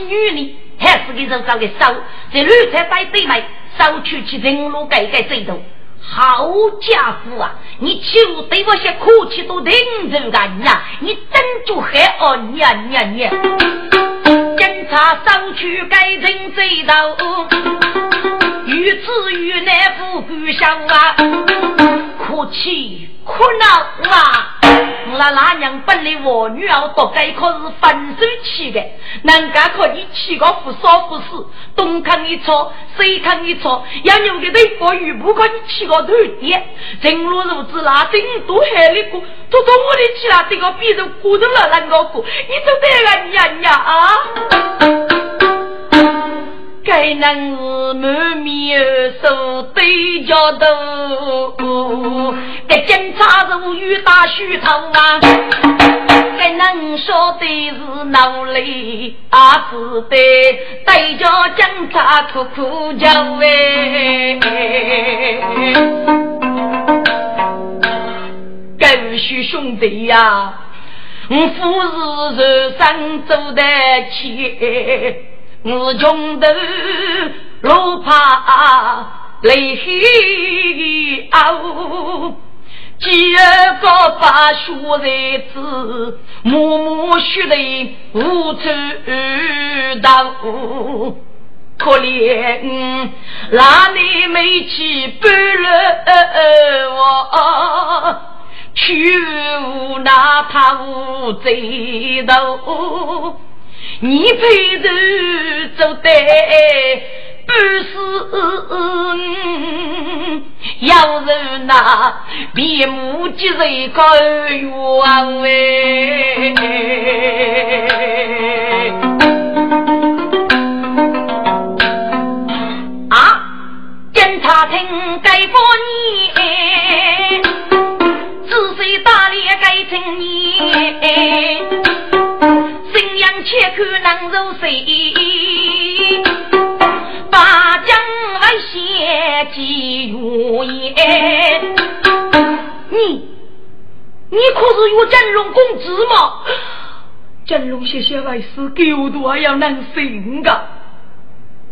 女呢？还是给人找个手，在绿菜摆对面，手去去人路改改最多。好家伙啊！你就对我些客气都听着干呀？你真就黑哦娘娘娘！警察上去改正最多。与子与难不顾笑啊，哭泣哭闹啊！那那娘本来我女儿多该可是分手期的，人家可以娶个不少不死，东看一错，西看一错，要有个对国语不可以娶个头爹。正如如此，那真都害了过，都从我的去了这个鼻子骨头了啷个过？你都得个娘娘啊！该能是满面受对角头，该警察如雨打虚头啊！该能说的是脑里啊是的，对角警察苦苦叫哎，狗须兄弟呀，我富是人生走得起。我穷头路怕泪凹，几个把血在子，默默血泪无处逃。可怜那你没去半路，我去无那他无贼头。你陪着走得不是要人那面目皆是个冤哎！啊，检察厅该过你，仔细打理该成你。且看能如谁？八将万险几如烟。你，你可是有真龙公子吗？真龙谢谢为师，狗都还要能行个。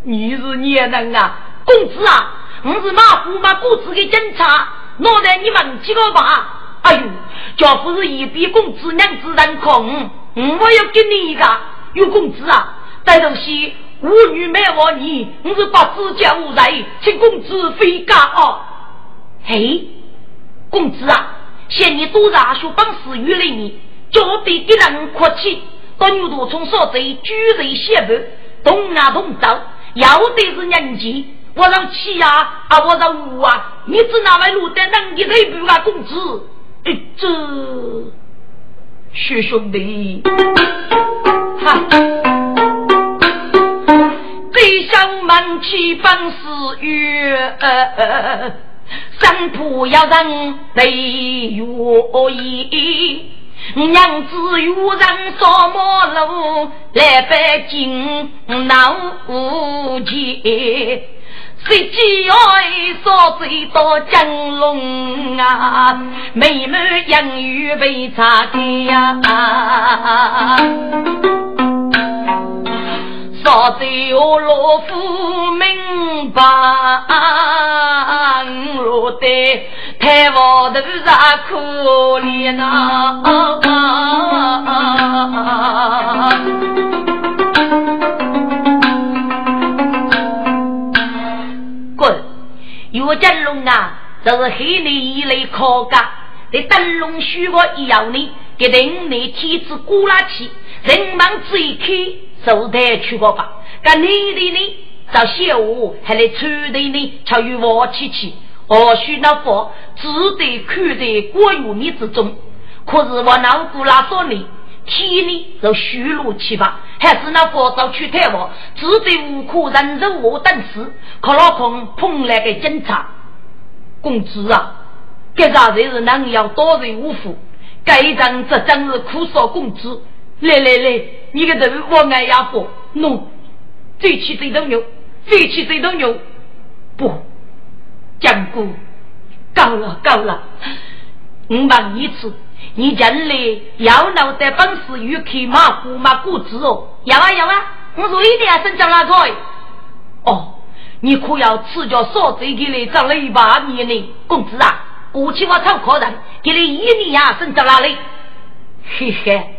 你是孽人啊，公子啊，我是马虎马公子的警察，脑袋你忘记了吧？哎呦，家不是一比公子娘子人空。我要给你一个，有工资啊！这东西无女没我你，我是把自家无罪，请公子回家哦。嘿，公子啊，嫌你多大学本事于了你，叫得给人客气，到牛头从少贼举人写本，动啊动刀，要的是年纪，我让七呀啊，我让五啊，你只哪位路得能给内部啊，公子，这。徐兄弟，哈！最想门起本事月，三铺要人泪如意，娘子有人扫马路，来北京闹钱。谁知爱说最多江龙啊，妹妹养育被查开呀，说最我老夫明白，我的太王头上可怜呐。岳振龙啊，就是黑你一类考家，在灯笼虚我一样呢，给人你体质鼓拉起，人忙最开手台去过吧。干你的呢，找小五还来抽的呢，巧与我起起，或许那佛只得看在国有你之中。可是我老姑拉说你，天呢就虚弱七八。还是那佛早去探望，只得无可忍受我等死，可老空碰来个警察。公子啊，这啥才是人要多人无福？该张这真是苦少公子。来来来，你个头我爱呀不？喏，最起最头牛，最起最头牛。不，讲过，够了够了，我问一次。你人类要脑袋本事与开马虎马骨子哦，要啊要啊，我说一定要生长那个哦，你可要赤脚少贼给你长了一把年呢，公子啊，过去我超可人，给你一年呀生长哪里？嘿嘿，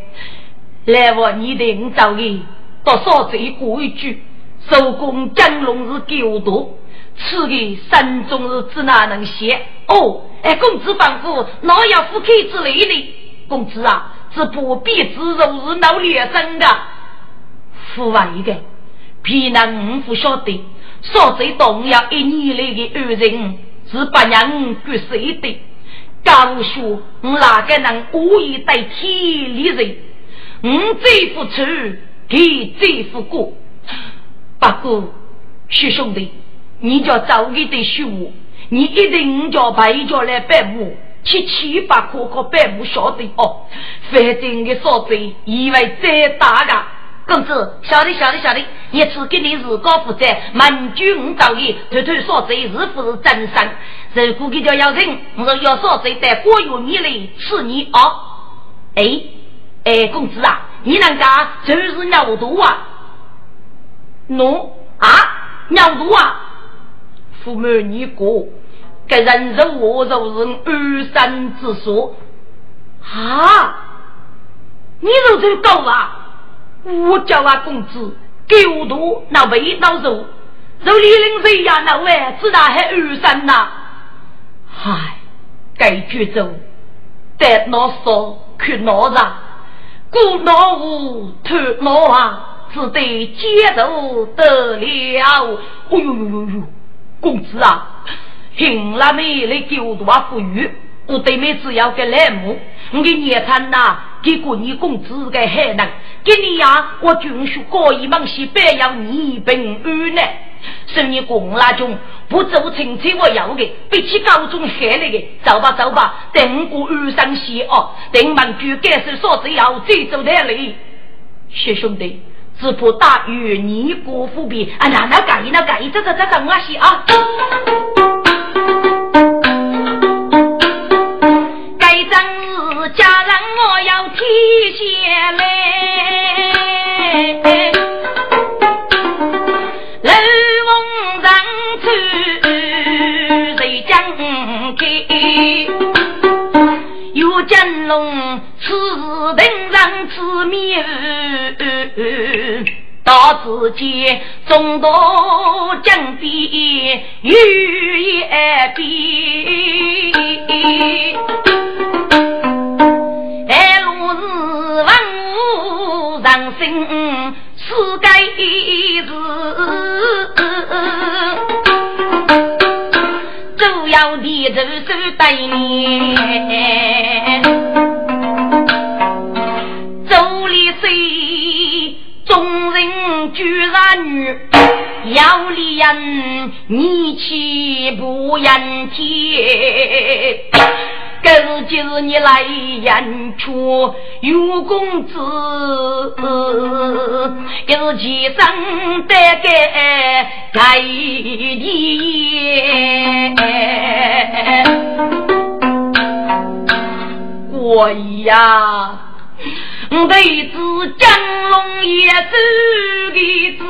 来我你的五早的，到少贼过一句，手工江龙是狗多。此个山中日子哪能写？哦，哎，公子吩咐，哪要夫妻之类的？公子啊，这不必自肉是闹劣生的。父王一个，偏能不晓得，说最动要一年来的二人是不让绝谁的。告诉我哪个能故意代替理人？我最不出，给最不过。不过，徐兄弟。你叫早一点学我，你一定叫陪叫来拜我，七七八颗颗拜我晓得哦。反正的嫂子以为再大个，公子晓得晓得晓得，一次给你自高负责，满句五道义，偷偷嫂子是不是真生？如果给叫要人，我说要嫂子带过月米来吃你哦。哎哎，公子啊，你那个就是尿毒啊？侬啊，尿毒啊？父母你过，该人肉我肉是二三之说啊！你肉这狗啊！我叫啊公子，狗多那味道肉，肉里零谁呀？那喂，知道还二三呐？嗨，该绝走，得哪说去哪让，过哪屋偷哪啊，只得接受得了。哎呦呦呦呦！公子啊，听了没来给我多富裕，我对面只要个来木，我给你看呐，给过你公子个海南，给你呀，我军需高一门西白要你平安呢。说你公拉中不走亲戚我要的，比起高中下来的，走吧走吧，等过二三西哦，等满句该是说只要最走的来，谢兄弟。只怕大雨你过富比啊！那那改那改，这这这这我些啊！该正是家人我要提下来，楼翁上去谁将开？有金龙此等上此面。到自己众多江边雨也比，爱路是万物人生世界事，主要的就是对年，谁？众人居然女，要离人，你岂不言天？今就是你来演出，有公子，有几声得给该的，我呀。弟子江龙也走的字，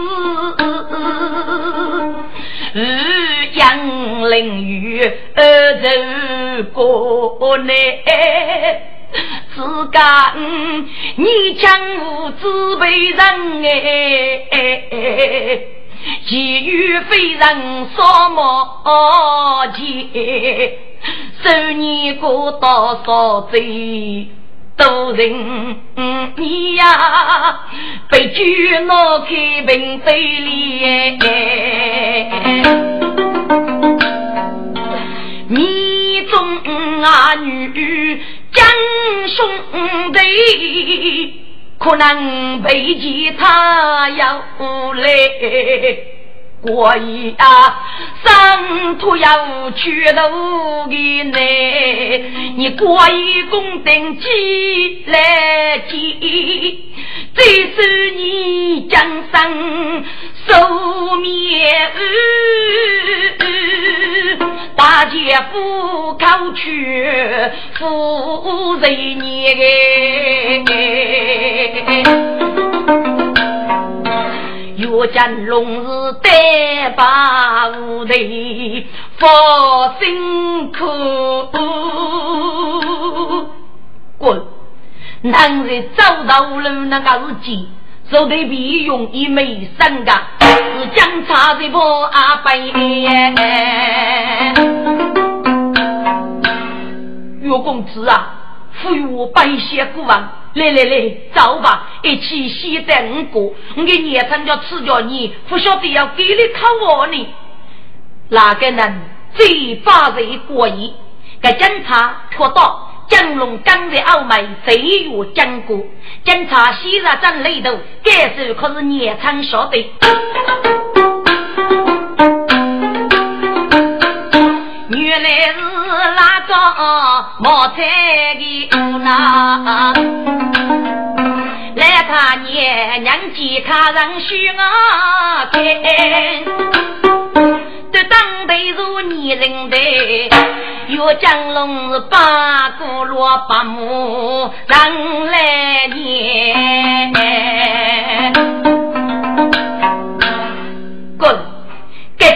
杨凌雨走过来，自家你将无自辈人哎，其余非人少么钱，受你过多少罪？多人你呀，被举拿开平嘴里，你中啊女将兄弟，可能背起他要来。我呀，生土要去路的呢，你过一公等起来记，这是你江山寿灭，大姐夫考取夫人年岳家龙是单把无头，佛辛苦滚！男人走到路那个是鸡，手头皮用一枚三个，是江茶的不阿伯。岳公子啊，赋予我百些古王，来来来，走吧，一起先带五个。我给年成叫吃叫你，不晓得要给你考我呢。哪个人最发人过意？给警察拖到。江龙刚在澳门飞越江国，警察西沙镇里头，该时可是年长晓得。原来是那个冒菜的姑娘，来他娘娘家看人许我看。当队如泥人的，岳江龙是八股罗八木人来念。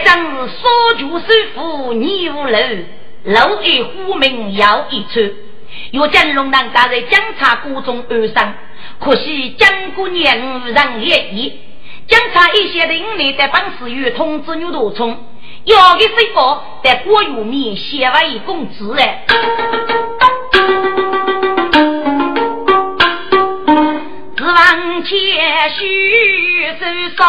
这张是少主首府泥屋楼，楼一户名要一串。岳江龙当家在江茶谷中而生，可惜江姑娘无人愿意。江茶一些人来的本事与通知牛多冲。要个水果在国有面写完一工资哎，指望谦虚受伤，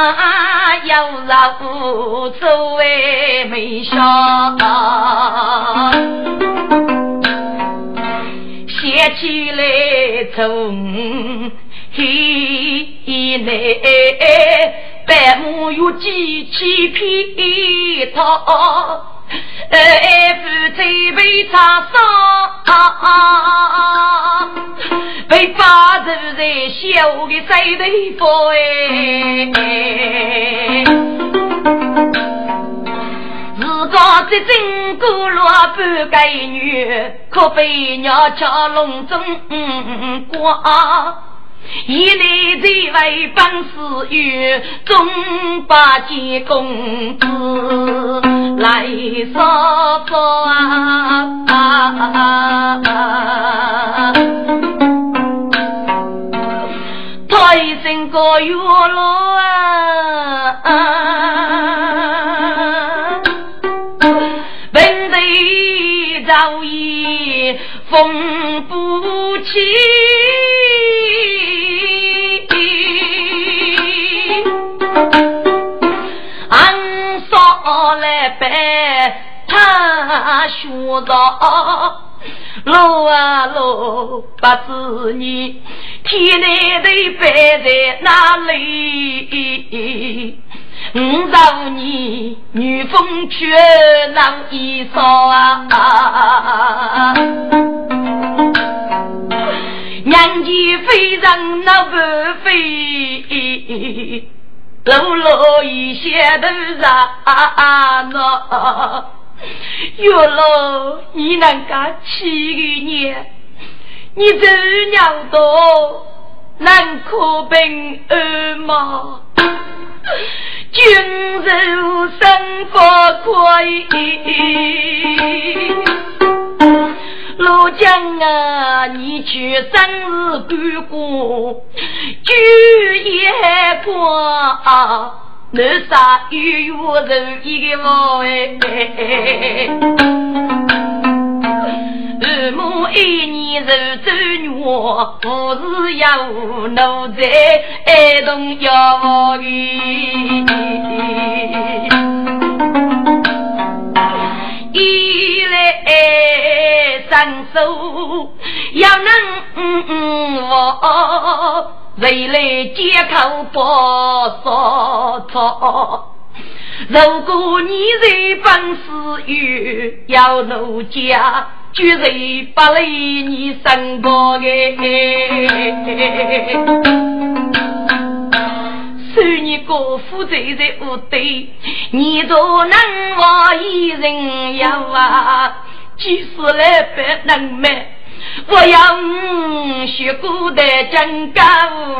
终让要让作为没笑，写起来从。嘿嘞，百亩有几千匹草，哎，夫妻被插伤，被发出在小的水头 fall 哎。如果这真古罗不该女，可被鸟叫笼中挂。一来这位本事有，中八级公子来说说啊！他一生个月老啊，本地早已风不起。来拜他学道路啊路，不知你天南地北在哪里？五十年女风却难衣裳啊！娘家非常那不飞，路路一些都让那。月老，你能干七个年？你这娘多难可平安吗？君如生不亏，老江啊，你去生日干过，酒也过。南沙有有人一个我哎，二母一年受走虐，不是要奴才爱动要的，一来伸手要能我。未来借口不说错，如果你在本事有，要奴家，绝对不累你身高的。受你个负责在屋对，你都能我一人要啊，即使来不能买，我要学古代讲高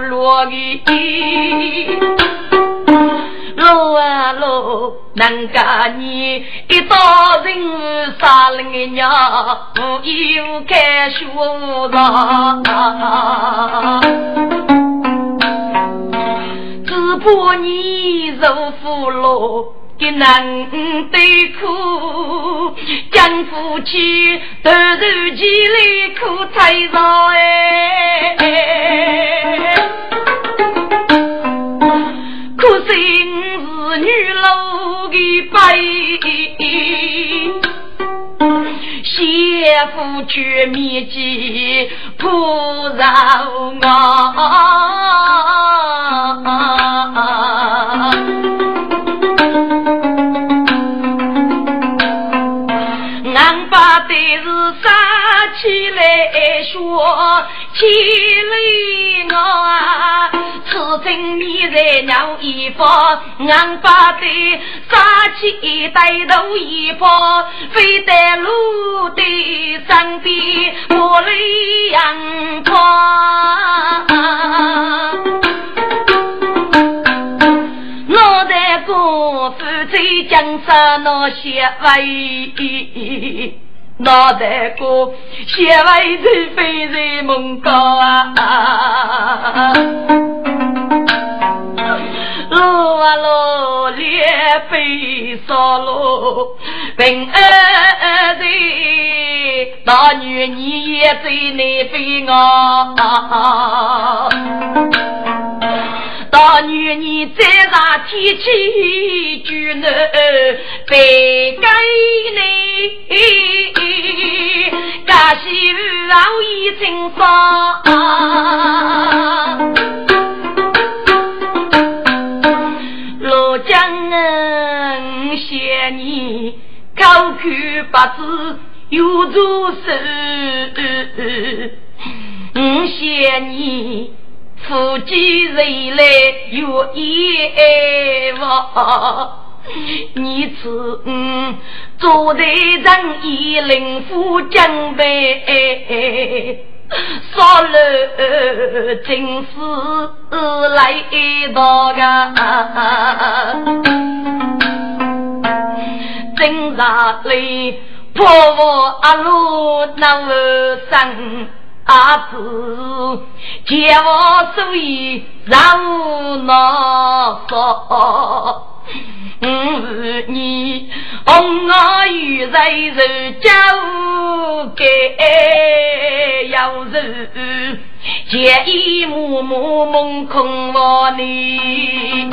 落的。路啊路，难家你一道人杀了你娘，无依无靠学上，只怕你受苦了。给难对苦，将夫妻突然间来苦太少哎，可惜。女老的背，媳妇却面积不饶啊！来说，起来我。此情迷在鸟一方，俺把的杀气带头一方，飞在路的上边，我来扬光。脑袋瓜负责江山那些位，脑袋瓜些位在飞在梦高啊。路啊路，烈飞烧路，平安的大女你也在那飞啊！大女你再大天气就能背给你，感谢老一清爽。将谢你口口八字有做事，我谢你夫妻人来有业望。你此嗯做的人以灵夫将备。少了真是来到个，正上里破我阿路那生阿子，借我所以让那说。嗯，你红我与在人交给要人，见一幕幕梦空望你，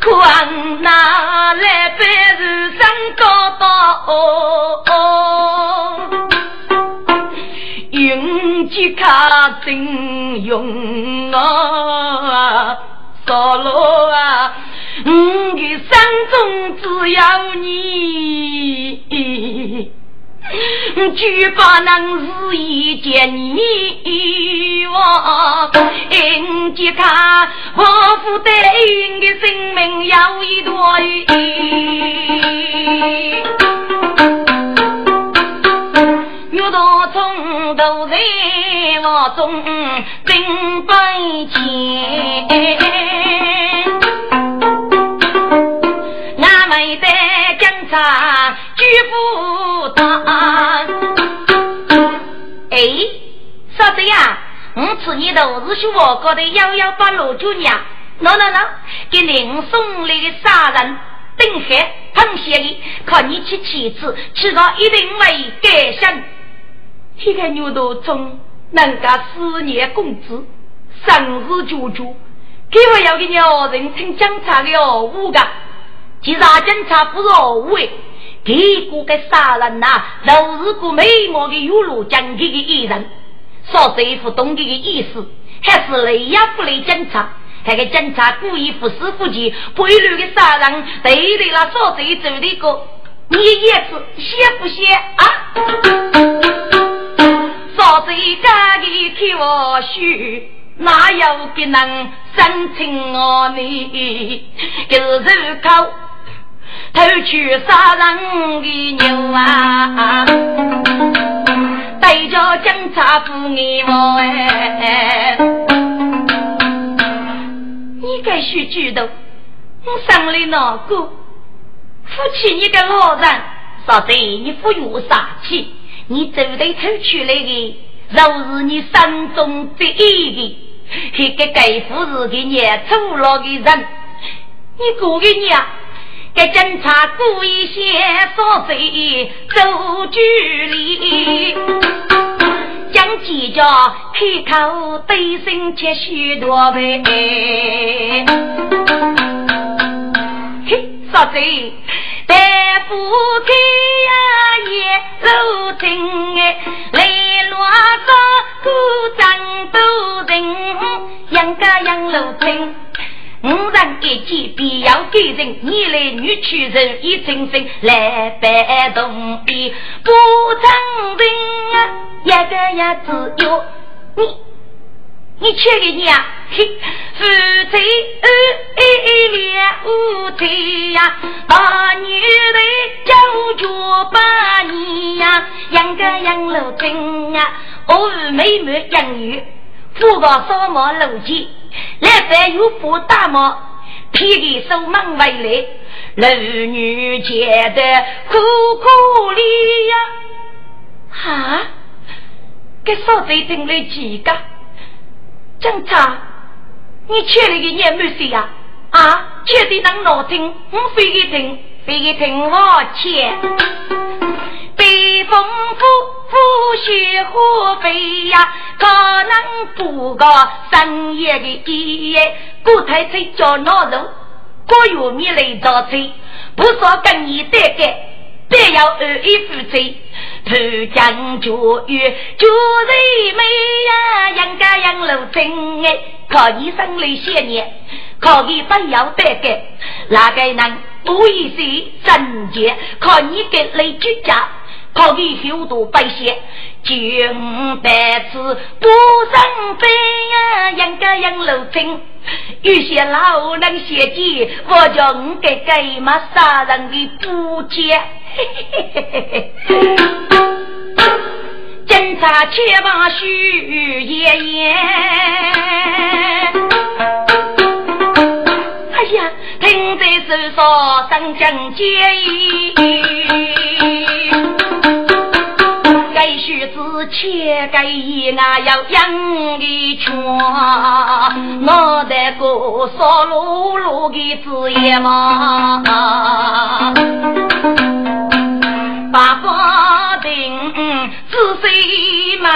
看哪来白日上高到。吉卡真用啊，少罗啊，我的心中只有你，绝不能是一见你我。吉卡，我负担的生命有一段。你都是学我搞的幺幺八六九娘，喏喏喏，给您送来的杀人。丁海彭县里，靠你去妻子，迟早一定会改善。这个牛头中，人家四年工资，生日舅舅，给我要个鸟人称警察的哦，五个，其他警察不是五位，这个个杀人呐，都是个美貌的有路讲给的艺人，说这一副懂这个意思，还是雷呀不雷警察，那个警察故意不识不记，背路的杀人，对对了，说这一走的个，你也是写不写啊？嫂子家的替我许，哪有给人生情我你？就是靠偷去杀人的牛啊！带着警察赴你我哎，你该许举动，我心里难过。夫妻，你个老人，说对，你不用杀气，你走得出去来的，若是你心中得意的，一个盖夫是给你错了的人，你过个年，给警察故意先说罪走距离，将计较开口对身切许多倍，嘿，说对。大夫开呀也路正哎，来乱个鼓掌都人，养家养路正。五人一见必要给人，你来女去人一声声来摆动的，不成人啊，一个呀只有你。你娶个娘，嘿，夫妻二两五腿呀，大女人叫着把你呀，养个养老金呀，儿妹妹养女，富个扫毛路钱，来再有不大毛，披个手忙回来，儿女觉得苦苦哩呀，哈，给嫂子听了几个？警察，你确了个年没岁呀？啊，确定能闹听，我非给听，非给听我切。北风呼呼雪花飞呀，可能不过深夜的夜，古太吹叫闹钟，过月米来早吹，不说跟你对干。别要二一夫妻，头将绝育，绝人美呀，养家养老真哎，靠你生来些年，靠你不要得改，哪个能多一些贞洁？靠你给来居家，靠你修读百姓，九百次不生悲呀，养家养老真。有些老人写记，我叫你给给嘛杀人的不解。警察且把徐爷爷，哎呀，听在手上生将结切该一啊要养的全，我得个少碌碌的子夜嘛。把法定仔细问，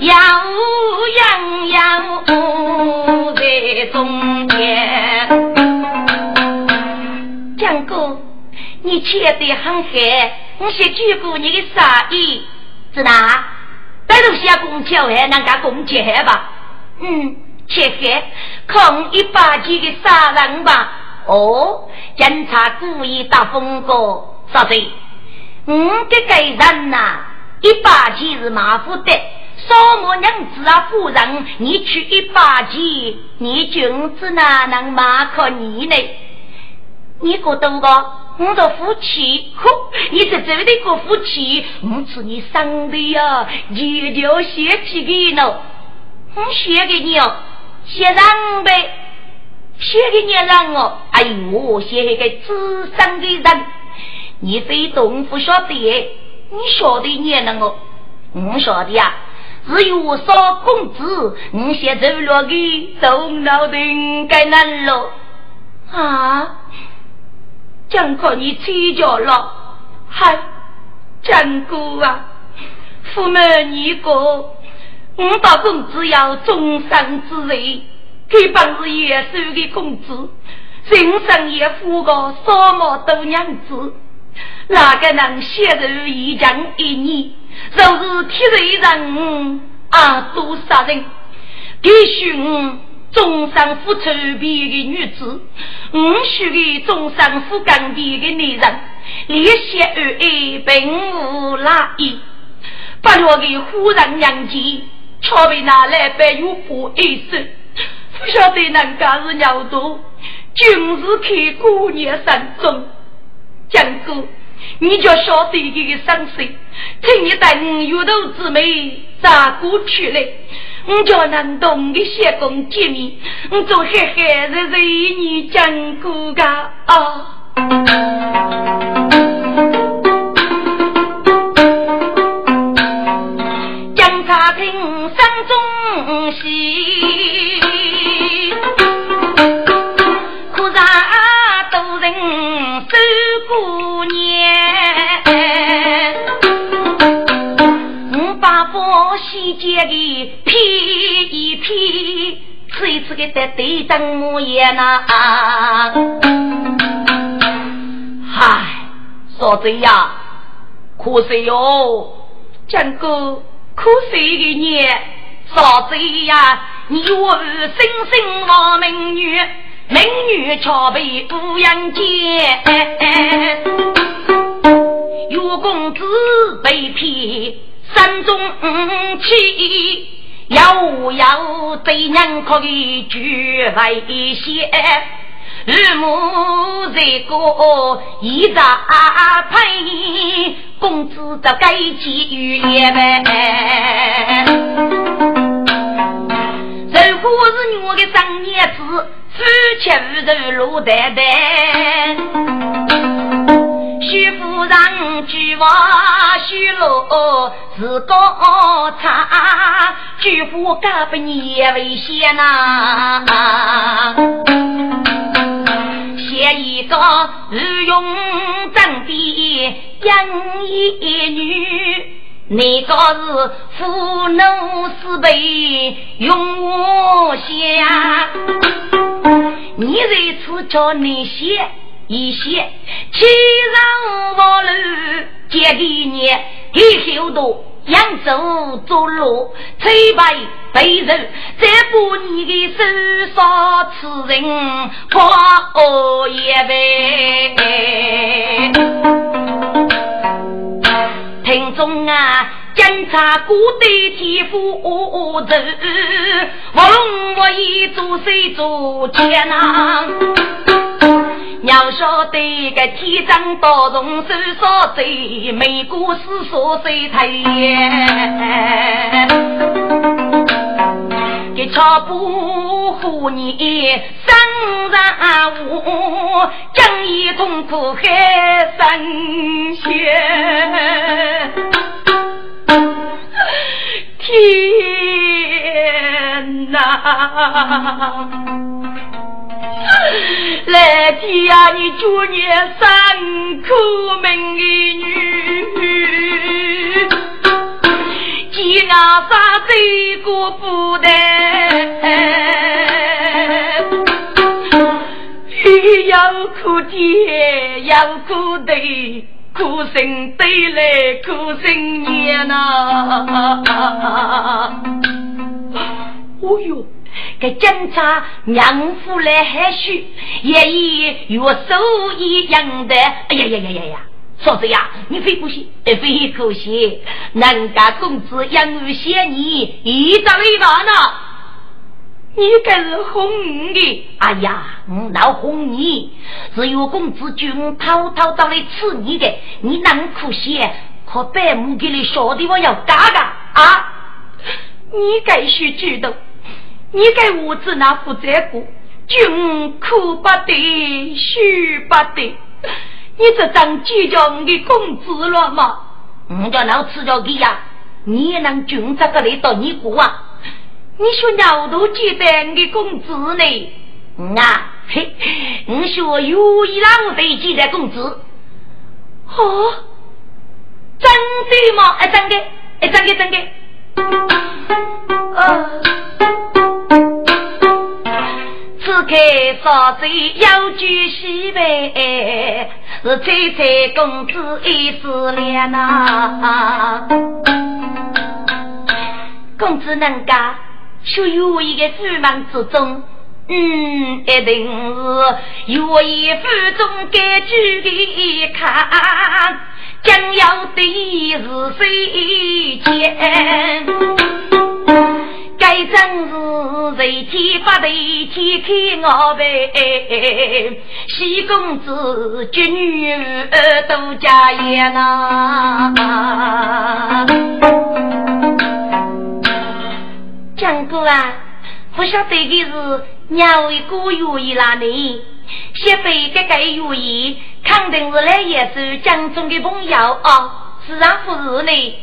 要养要在中间。江哥，你切得很黑，我先举过你的杀意，是哪？带路下公交还能干公交吧？嗯，切黑，抗一百斤的杀人吧。哦，警察故意打风哥，啥子？嗯，这个人呐，一把钱是马虎的，什么娘子啊，夫人，你取一把钱，你君子哪能马可你呢？你觉得个？我的夫妻，呵，你这这的个夫妻，我祝你生的呀，一条写几个呢？我写给你哦，写上呗。写给你让我，哎呦，写一个资深的人，你非懂不晓得？你晓得你能我，我晓得呀。只有少工资，你写走了的动脑的该难了啊！讲靠你吹叫了，嗨，讲哥啊，父母你个，我大公子要终身之人。这本是月收的公子，人生也付个什么多娘子？哪个能写入一江一年？若是替人啊，多杀人！必须我终身付出比的女子，我须给终身付干比的男人，连写二爱并无拉意。把我给忽然娘亲，却被拿来白玉布一身，不晓得人家是鸟多，今日看姑娘山中，江哥，你就晓得一个伤心，趁你等月头之美咋过去了？你叫南东的相公见面，我做嘿嘿日日你讲故噶啊。吃一吃个得对等模样呐。唉，嫂子呀，可惜哟，江哥，可惜一个年，嫂子呀，你我是生生望明女，明女却被乌阳见，岳公子被骗山中气，要要对娘可以举为先。日暮在过，一扎配，公子这该几雨夜呗。如果是我的长娘子，夫妻无仇路单单。徐夫人举话许落是高差，举夫嫁不你也危险呐。写一个日用正的养一女，那个是父奴四辈用我写，你在此叫你写一些，七上八路接给你，给后头。扬州走路，吹白背人，再把你的手上此人，花恶也呗。听众啊，检查古代天赋字，我龙我一做谁做钱呐？要晓得个天长道重手少贼，美国是说谁太给巧不唬你生人物，将一痛苦海生血，天哪！来天呀，你祝你三苦命的女，既然杀这个不得，要苦天，要苦地，苦心对来苦心念呐！哦哟。给警察娘夫来害许，也以与我手一样的。哎呀呀呀呀呀！嫂子呀，你非可惜，非可惜。人家公子养儿嫌你，一朝一晚呢。你该是哄的。哎呀，我老哄你，只有公子君偷偷到来吃你的，你能可惜？可别母给你说的我要嘎嘎啊！你该是知道。你给我子那负责过，君苦不得，须不得。你这张计较你的工资了吗？我叫老吃着给呀，你也能君这个来到你过啊？你说老头记得我的工资呢？啊，嘿，你说有一浪费记得工资？哦，真的吗？哎，真的，哎，真的，真的。呃。此刻少醉要举西北，是翠翠公子一思念呐。公子能干，属于一个富忙之中，嗯，一定是有一府中该举的看，将要的是谁见？该正是谁天发的天开我呗？西公子绝女儿都家业呐。江哥啊，不晓得的是哪位哥愿意拉你？先辈这个愿意，肯定是来也是江中的朋友啊。是啊，不是呢？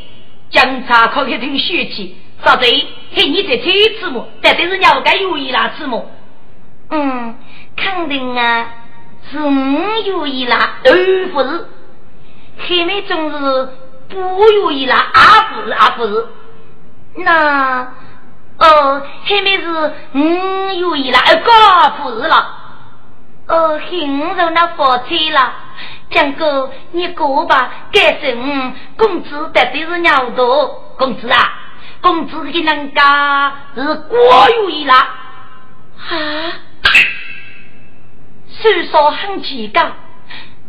江茶可以听血气。少贼，嘿，你在猜字么？但对是鸟该有意拉字么？嗯，肯定啊，是我有意拉，而不是。黑妹总是不愿意拉，啊不是啊不是。那哦，黑妹是我有意拉，而个不是了。哦，黑五肉那发财了，江哥你过吧，该是我工资绝对是鸟多，工资啊。公子的人家是国有一啦，啊，虽说很奇怪。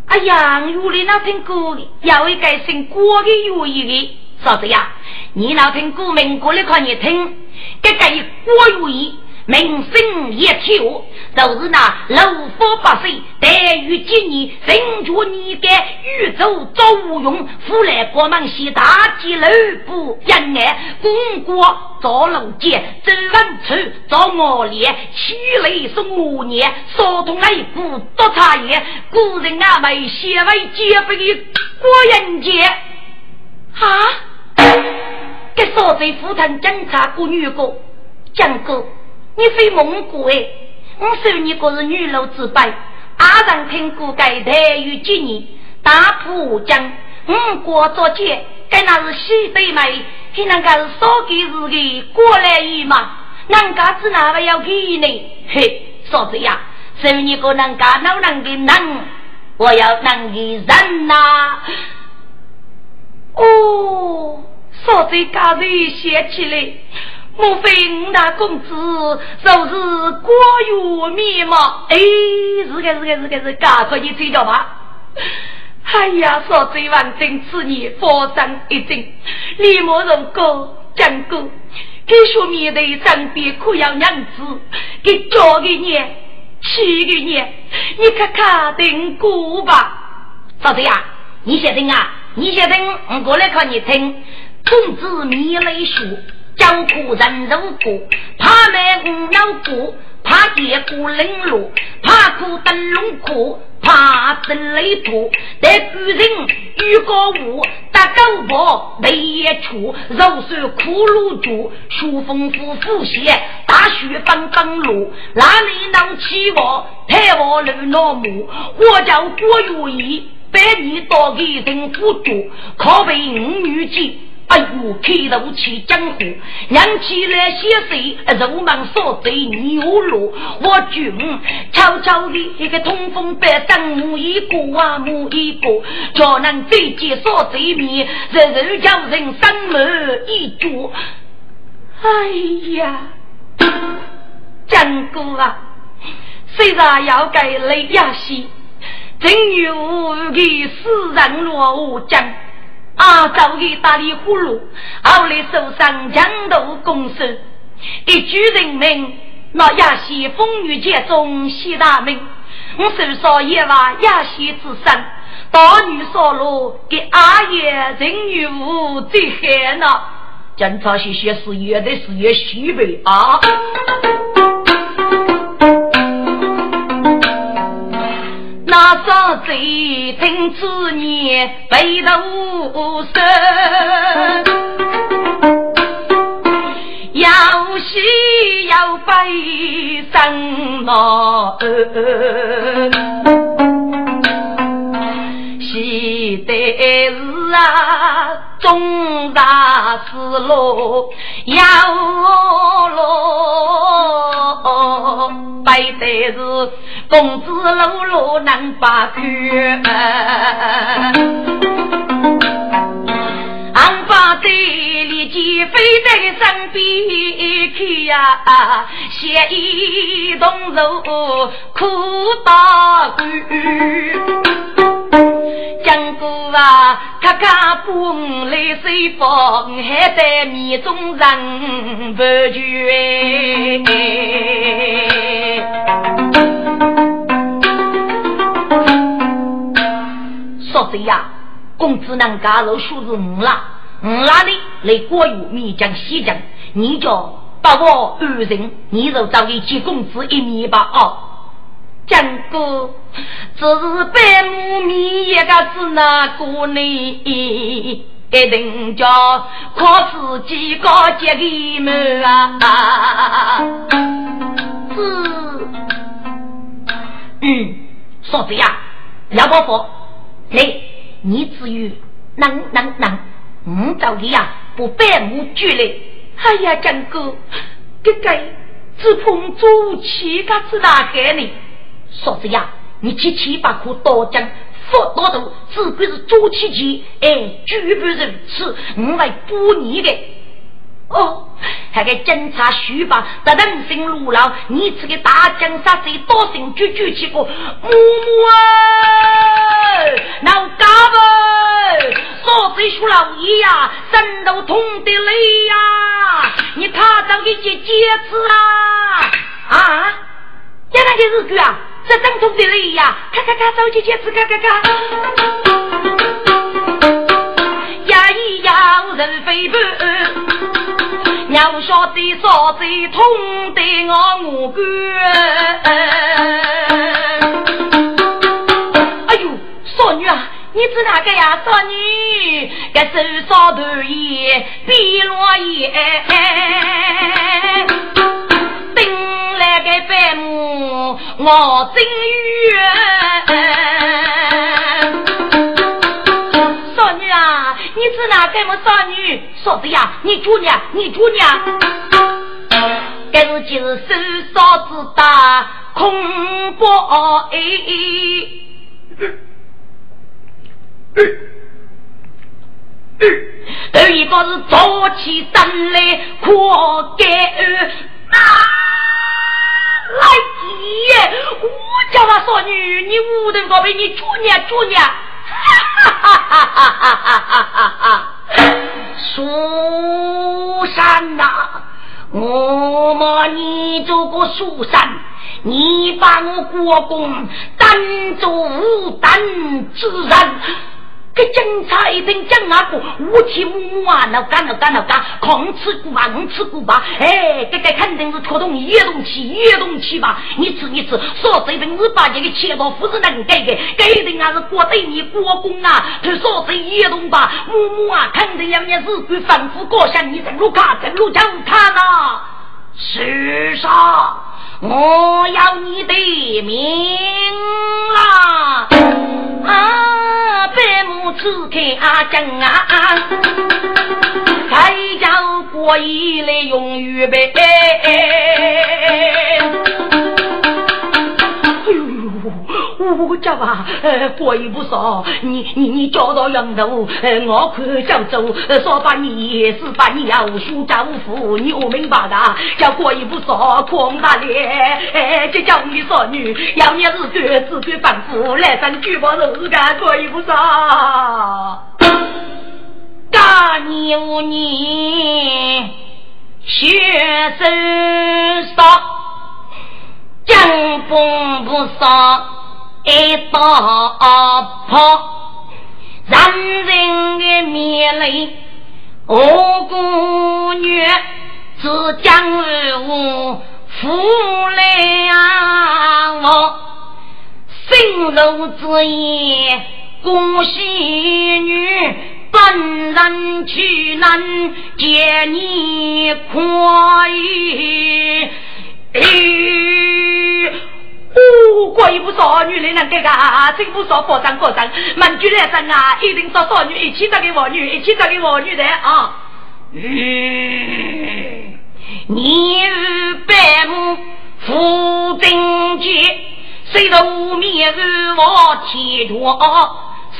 啊，杨玉的那听歌要一个姓郭的有一个，嫂子呀，你那听歌民国的看你听，这个郭有一。民生一跳，就是那六佛八岁，待遇今年，人着你该宇宙遭无用，富来国门西大吉楼不人爱，公国造楼街，周文处造我脸，七雷送我年，少东来不多茶叶，古人阿妹写为结婚的过人节，啊，给少贼府城警察过女过，讲过。你非蒙古哎！我说你个是女奴之辈，阿人听过该待遇几年，大浦江五国作奸，该那是西北妹，还能个是少给日的过来人嘛？人家子哪位要给你？嘿，嫂子呀，说你个人家老人的人，我要人的人呐！哦，嫂子家里写起来。莫非五大公子就是国有面貌？哎，是个是个是个是个，快去睡觉吧。哎呀，说这万真此年佛山一惊，李莫如哥讲过，给说面对身边可要娘子，给教给你，七个年，你看看定过吧。嫂子呀，你先听啊，你先听，我过来看你听，公子米雷说。江苦人肉苦，怕卖五老苦，怕结苦冷落，怕苦灯笼苦，怕灯雷破。待古人遇高雾，打狗婆没一处，肉酸苦露珠，书风夫妇写，大雪纷纷落。哪里能起我？太我路老母，我叫郭如意，百年多给人辅助，可被五女婿。哎呦，开头起江湖，娘起来写水，肉忙所对牛罗。我军悄悄的一个通风板凳，木一个啊木一个，叫人最接所对面，日日叫人生门一桌。哎呀，江哥啊，虽然要给雷亚西，真有个死人落无江。啊！早给打的呼噜，后来受伤强盗攻守，一举人命。那亚西风雨劫中西大门，我手上也把亚西之身，大女所罗给阿爷人与无最害了。警察些些是越的是越虚伪啊！那少贼听此言，背头身，要喜要悲生恼，喜得是啊，重大失落要落，哦悲得是。公子路路难把去，俺把队里鸡飞在身边去呀，写一动手苦打鬼。江哥啊，咔咔不来水风，还在迷中人不觉。说谁呀？公子能加入数字五啦，五啦的来过于岷江西江，你就把我二人，你就找一接公子一米吧哦。江哥，这是百亩米一个是哪个呢？一定叫靠自己高洁的门啊！是，嗯，说子呀，要不服来，你至于能能能，嗯，到底呀，不被我拒嘞。哎呀，江哥，这个只碰主气，他是哪个呢？嫂子呀，你去七把苦刀将佛刀头，只管是做起去，哎，绝不如此，我来补你的。哦，还给警察徐吧，得人心路老，你这个大江杀贼，多心举举起个木木啊，老嘎子，嫂子说老爷呀，心都痛的泪呀，你他找一些戒指啊啊，现在的日子啊。这正宗的雷呀！咔咔咔，手机戒指，咔咔咔。呀咿呀，人飞奔，要晓得嫂子痛得我无干。哎呦，少女啊，你是哪个呀？少女，这手上头也碧落叶。个白母我真冤，少女啊，你是哪个么少女？嫂子呀，你主娘，你主娘，这是就是手嫂子打空包哎，头一个是坐起身来阔盖啊。来姐，我叫他少女，你屋头高被你主娘主娘，哈哈哈哈哈哈哈哈！蜀山呐，我骂你这个蜀山，你把我国公当做无胆之人。给警察一定讲那个无体无母啊，那干那干那干，空吃苦吧，硬吃苦吧，哎，这个肯定是拖动越动气越动气吧？你吃你吃，说这等是把这个钱到夫子能给的，给的还是国对你国公啊？他说这越动吧，母母啊，肯定要你日子丰富过下，你正路卡正路讲看呐，世上，我要你的命啦！啊，白母子听啊听啊，再要过一来，永远别。我叫啊，呃，过意不少。你你你叫到杨头，呃，我看叫走，说把你也是把你要输丈夫，你我明白的。叫过意不少，空大脸，哎，这叫你少女，要你是个自个反复来生举报人家过意不少。干牛你学生少，江风不少。一道破，让人的面泪。我姑娘只将我负来！我心如之言，恭喜女本人去能见你快意。哦，过一不少女来能给个，真不少保障保障，满居来生啊，一定找少女一起找给我女，一起找给我女的啊。嗯，你百亩富贞洁，谁都面是我铁托，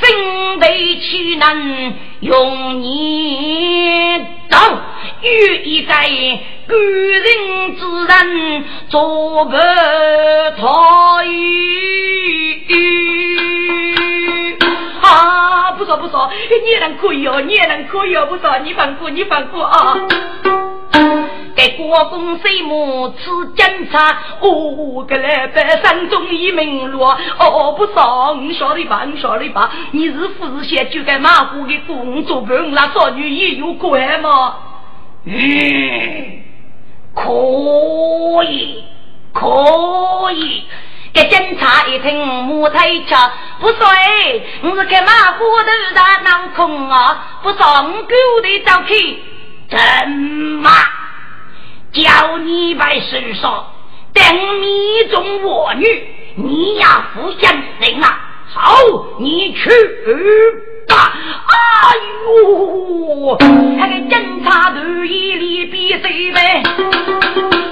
身体岂能容你等？欲一介举人之人做个托啊。不说不说，你也能可以哦，你也能可以哦，不说你放过，你放过啊。给国公水母吃检查，哦，给来百山中一名路，哦，不说，你晓得吧？你晓得吧？你是富士县就该马虎的工作兵，那少女也有关吗？嗯，可以，可以。给警察一听，木推车不说，我是开马虎的大脑空啊，不上狗的早去，怎么？叫你把身上等你中我女，你呀负责任啊！好，你去吧。哎呦，那个警察队一里比谁呗？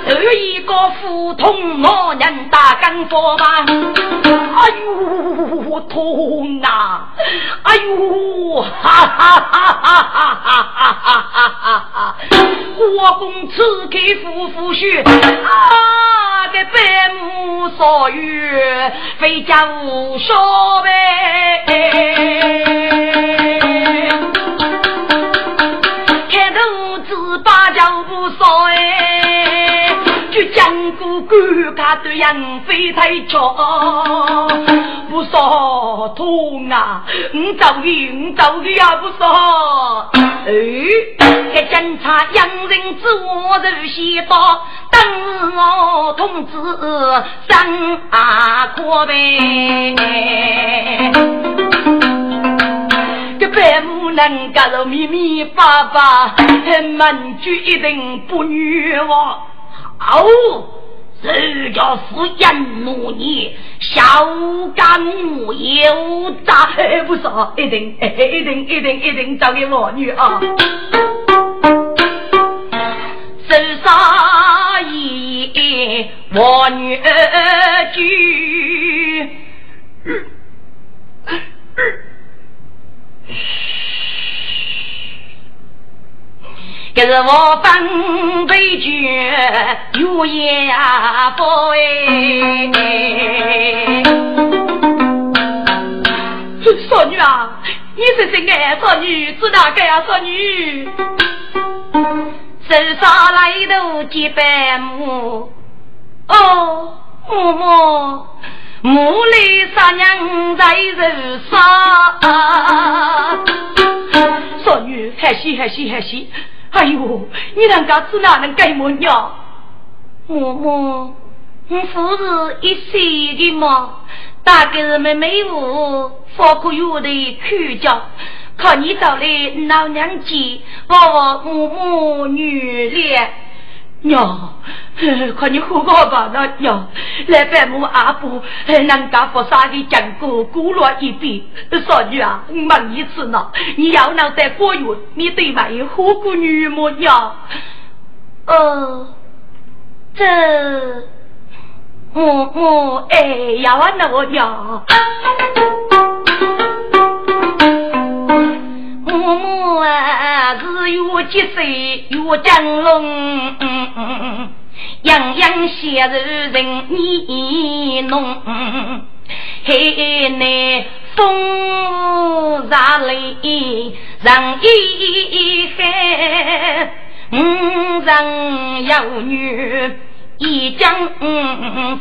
有一个普通老人打干活吗？哎呦，痛啊！哎呦，哈哈哈哈哈哈哈哈哈！国公赐给夫妇婿，啊，的百亩所余，非家无说呗。开头子八家不少哎，就讲过官家的杨飞太巧，不少痛啊！你走的，你走的呀，不少。哎，这警察洋人之我如先到，等我通知上阿哥呗。这白木能干了咪咪爸爸，门主一定不冤枉。好，这个是人奴你小干木有诈，不说一定一定一定一定交给我女啊。是啥意？我女儿句。这是我分杯酒，有也不哎。少女啊，你是谁爱少女？是哪个呀？少女，手上来头几百亩，哦，嬷嬷。母来杀娘在人杀，少女还喜还喜还喜，哎呦，你两家子哪能改么样？嬷嬷，我不是一岁的嘛，大概是妹妹我放过有的口角，靠你找来老娘家，我嬷嬷女咧。娘，看你喝个吧，那娘来拜母阿婆，人家佛山的讲过古落一遍。少女啊，问一次呢，你要能在国院，你对外喝过女么娘？哦，这我我哎呀，我那娘。父母啊，日月吉岁越金龙，样样写肉人你弄，嘿那风沙里人一海，五人有女。一江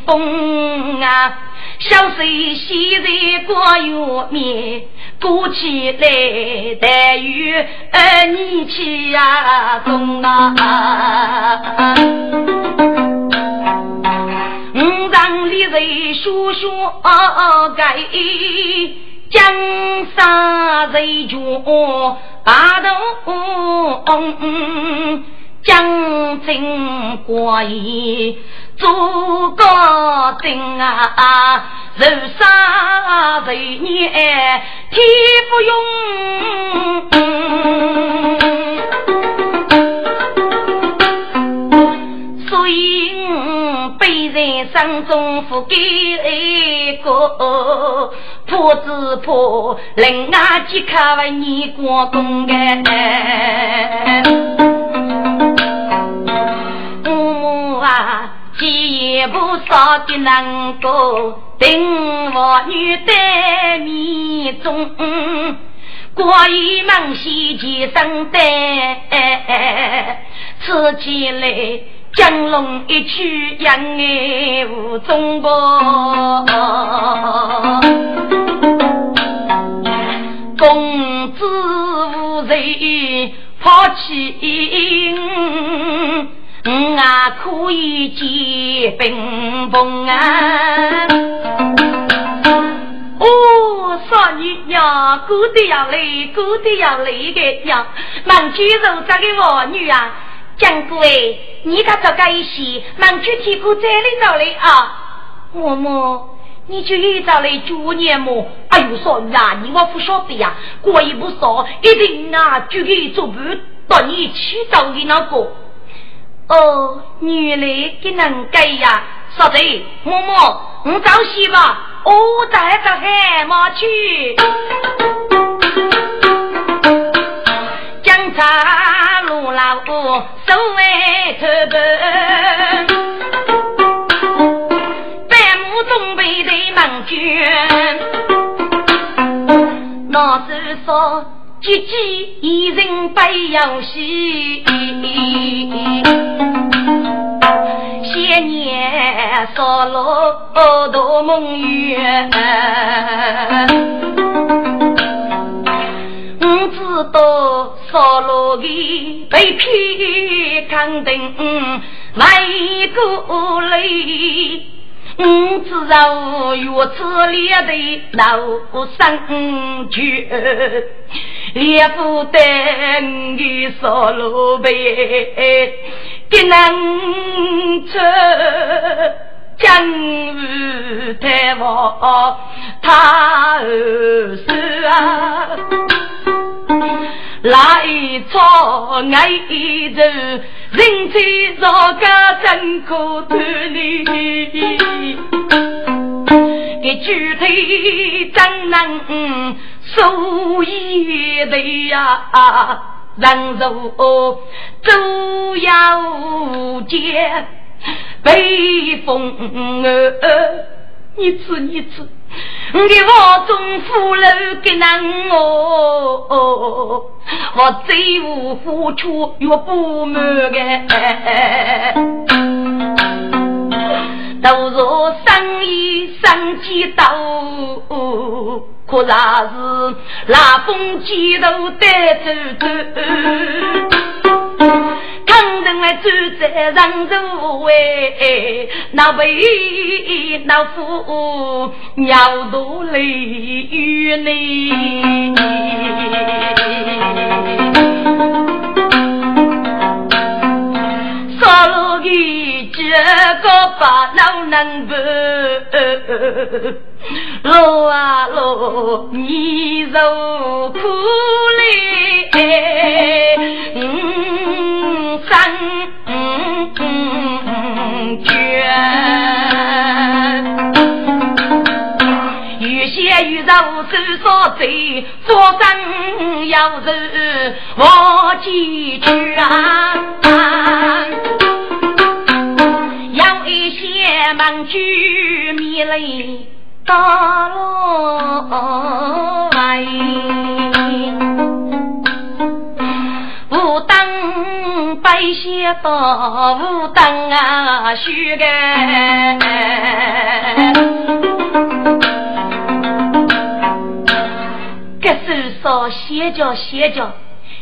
风啊。小水洗在过月面，过起来待遇二年起呀中啊！五丈里人说说该，江山人穷大同，将军挂印，做高僧啊！寿山为业，替父庸。所以被人上中府给一个破纸破，另外几颗为念广东的。母啊。一步少的能够等我女的面中，过一门西岐生丹，此起来江龙一曲，扬爱无中国。公子无罪抛弃，我啊可以结冰崩啊。哦，少女呀，过得要累，过得要累的呀。忙去肉这个儿女啊，江贵，你可做个一些，忙去提裤这里走来啊。嬷嬷，你就一早来祝年么？哎呦，少女啊，你我不晓得呀。过一不少，一定啊，就给做不到你去找的那个。哦，原来给能改呀。说的，嬷嬷，我早些吧。我带着海马去，江茶路老手为头奔，百亩准备的忙卷，那是说急急一人背游戏。些年少了大梦圆，我知道少了的被骗肯定没过来，我知道月子里的老生绝，连负担的少了呗。给能出江湖太王，他儿孙啊，来朝爱走，人在朝个真可叹哩，给具体怎能说一的呀？人如舟要见北风儿，你知你知，我的王中富楼给难哦，我最无付出又不满的，都说生意生计多。可那是拉风街头带走走，康人来走在人头位，那为那夫鸟都泪雨呢。个把老能不？路啊路，你受苦嘞，嗯，三卷，有些有肉手烧嘴，做生要是我几句啊，要一些忙句米嘞。大罗来，武当白些到武当啊，须个，这是说歇着歇脚，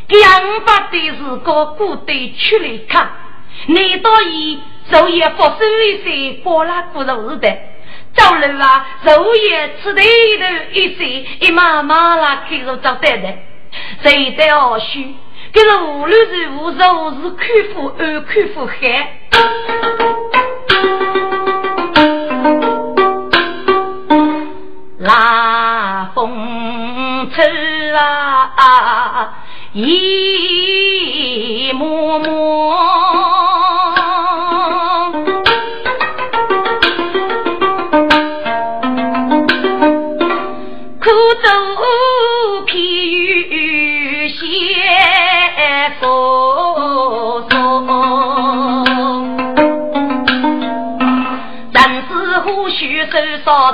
两百的是个古代出来看，你到伊昼夜发生一些波拉古肉的。走路啊，昼夜吃的头一岁一妈妈啦，开始找对的，谁在二叔？可是无论是无肉是看富二看富海，拉风车啊，一幕幕。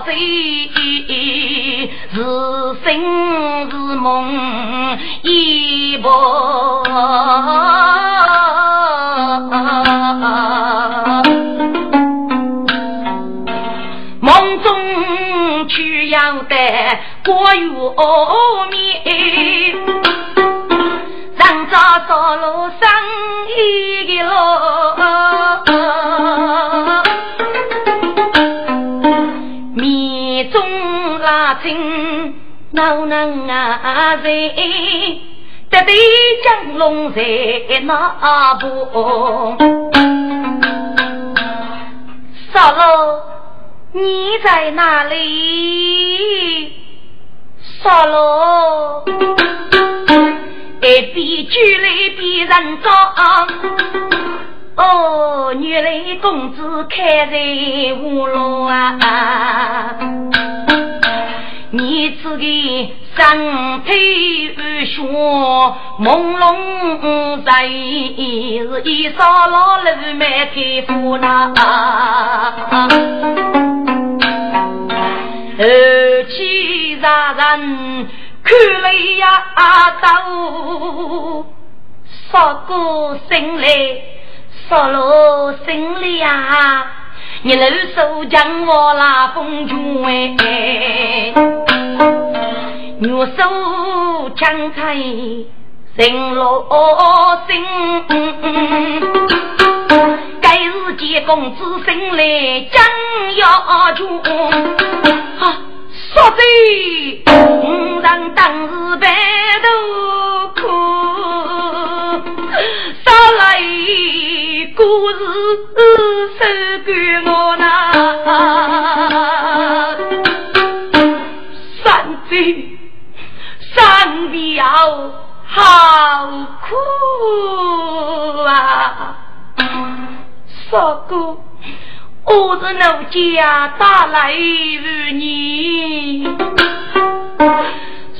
手烧贼，是生是梦一步。梦中去要得过月面，上早上路上一个路，中拉筋哪能啊在？得对江龙在那步，少路。你在哪里？杀喽！一边举来边人找。哦，原来公子开在五路啊！你自己身体无血，朦胧在是一扫老路没开夫呐。二七杀人，看来呀都杀过心里，杀了心里呀，一路手将我拉风卷，右手枪开心落心。该是见公子心来将要穷。说的，五人当时白头故事收给我那三姐三表好苦啊，说哥。我是奴家打来与你，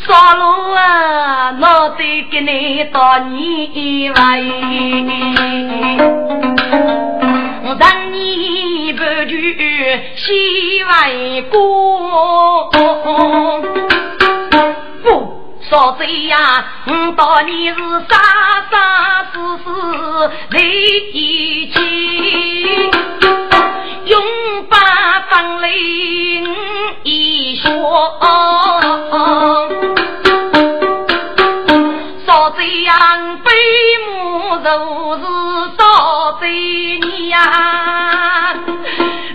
杀路啊，我得给你到你来，让你不惧西外过。不，嫂子呀，我到你是傻傻死死在一起。用八方令一说，少这样悲母都是少这你呀，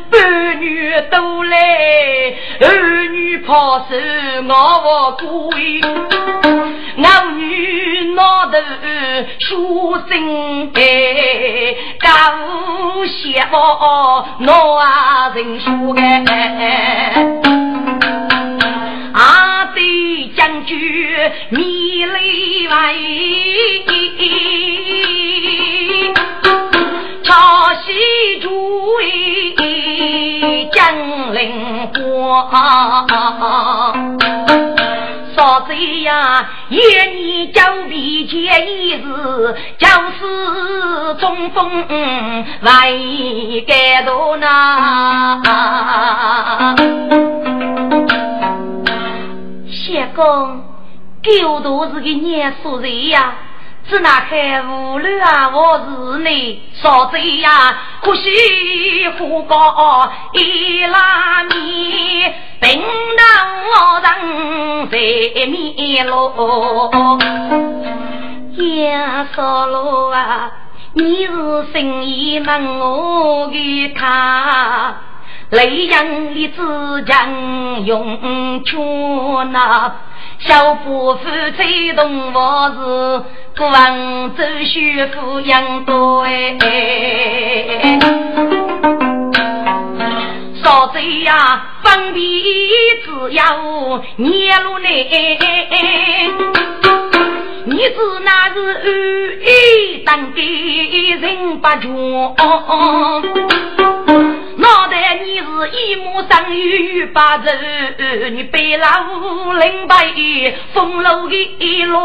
半女都来，儿女抛手我归。我女脑头书生哎，高羡慕我人书哎，阿对将军你来为，朝夕诸位将领光。少这呀，一年交比结一日，就是中风万一感动呐。谢公，狗都是个念书人呀。是那海无路啊，我是你少贼呀，可惜火高一拉面，平当我人在面路。呀，少路啊，你是生意门我给他，雷阳的子将用全呐。小伯父吹动我是广州学府养多哎，少子呀，方便只要你路内，你知那是二一当给人不穷。脑袋你是一目生于八州，你背了五零八风楼的路，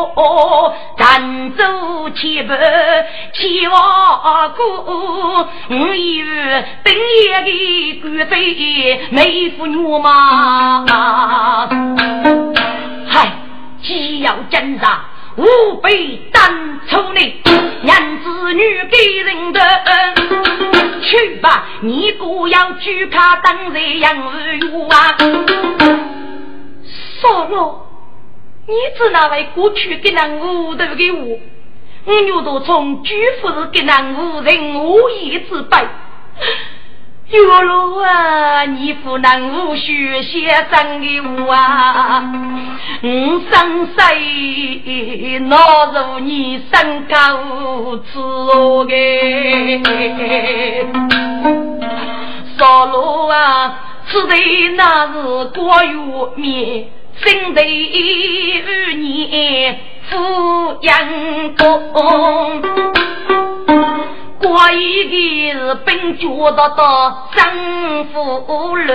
战走千百千万古，我以为本夜的贵妃美妇女嘛，嗨，既要挣扎，吾辈当初你，娘子女给人的。去吧，你不要去他当人养儿啊！算了，你只那位过去给那屋头给我，我又都从居夫是给那无人无义之辈。月落啊，你不能无须先生给我啊！我生谁哪如你身高之个？少罗啊，此地那是国月面，生得与你抚养公。我一个是本觉得到生父了，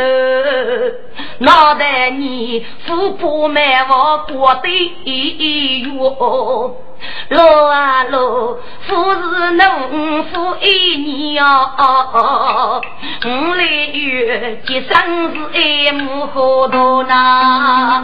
脑袋你富婆买我过的哟，老啊老，富是农夫一年哦，五来月结生是爱母好多呐。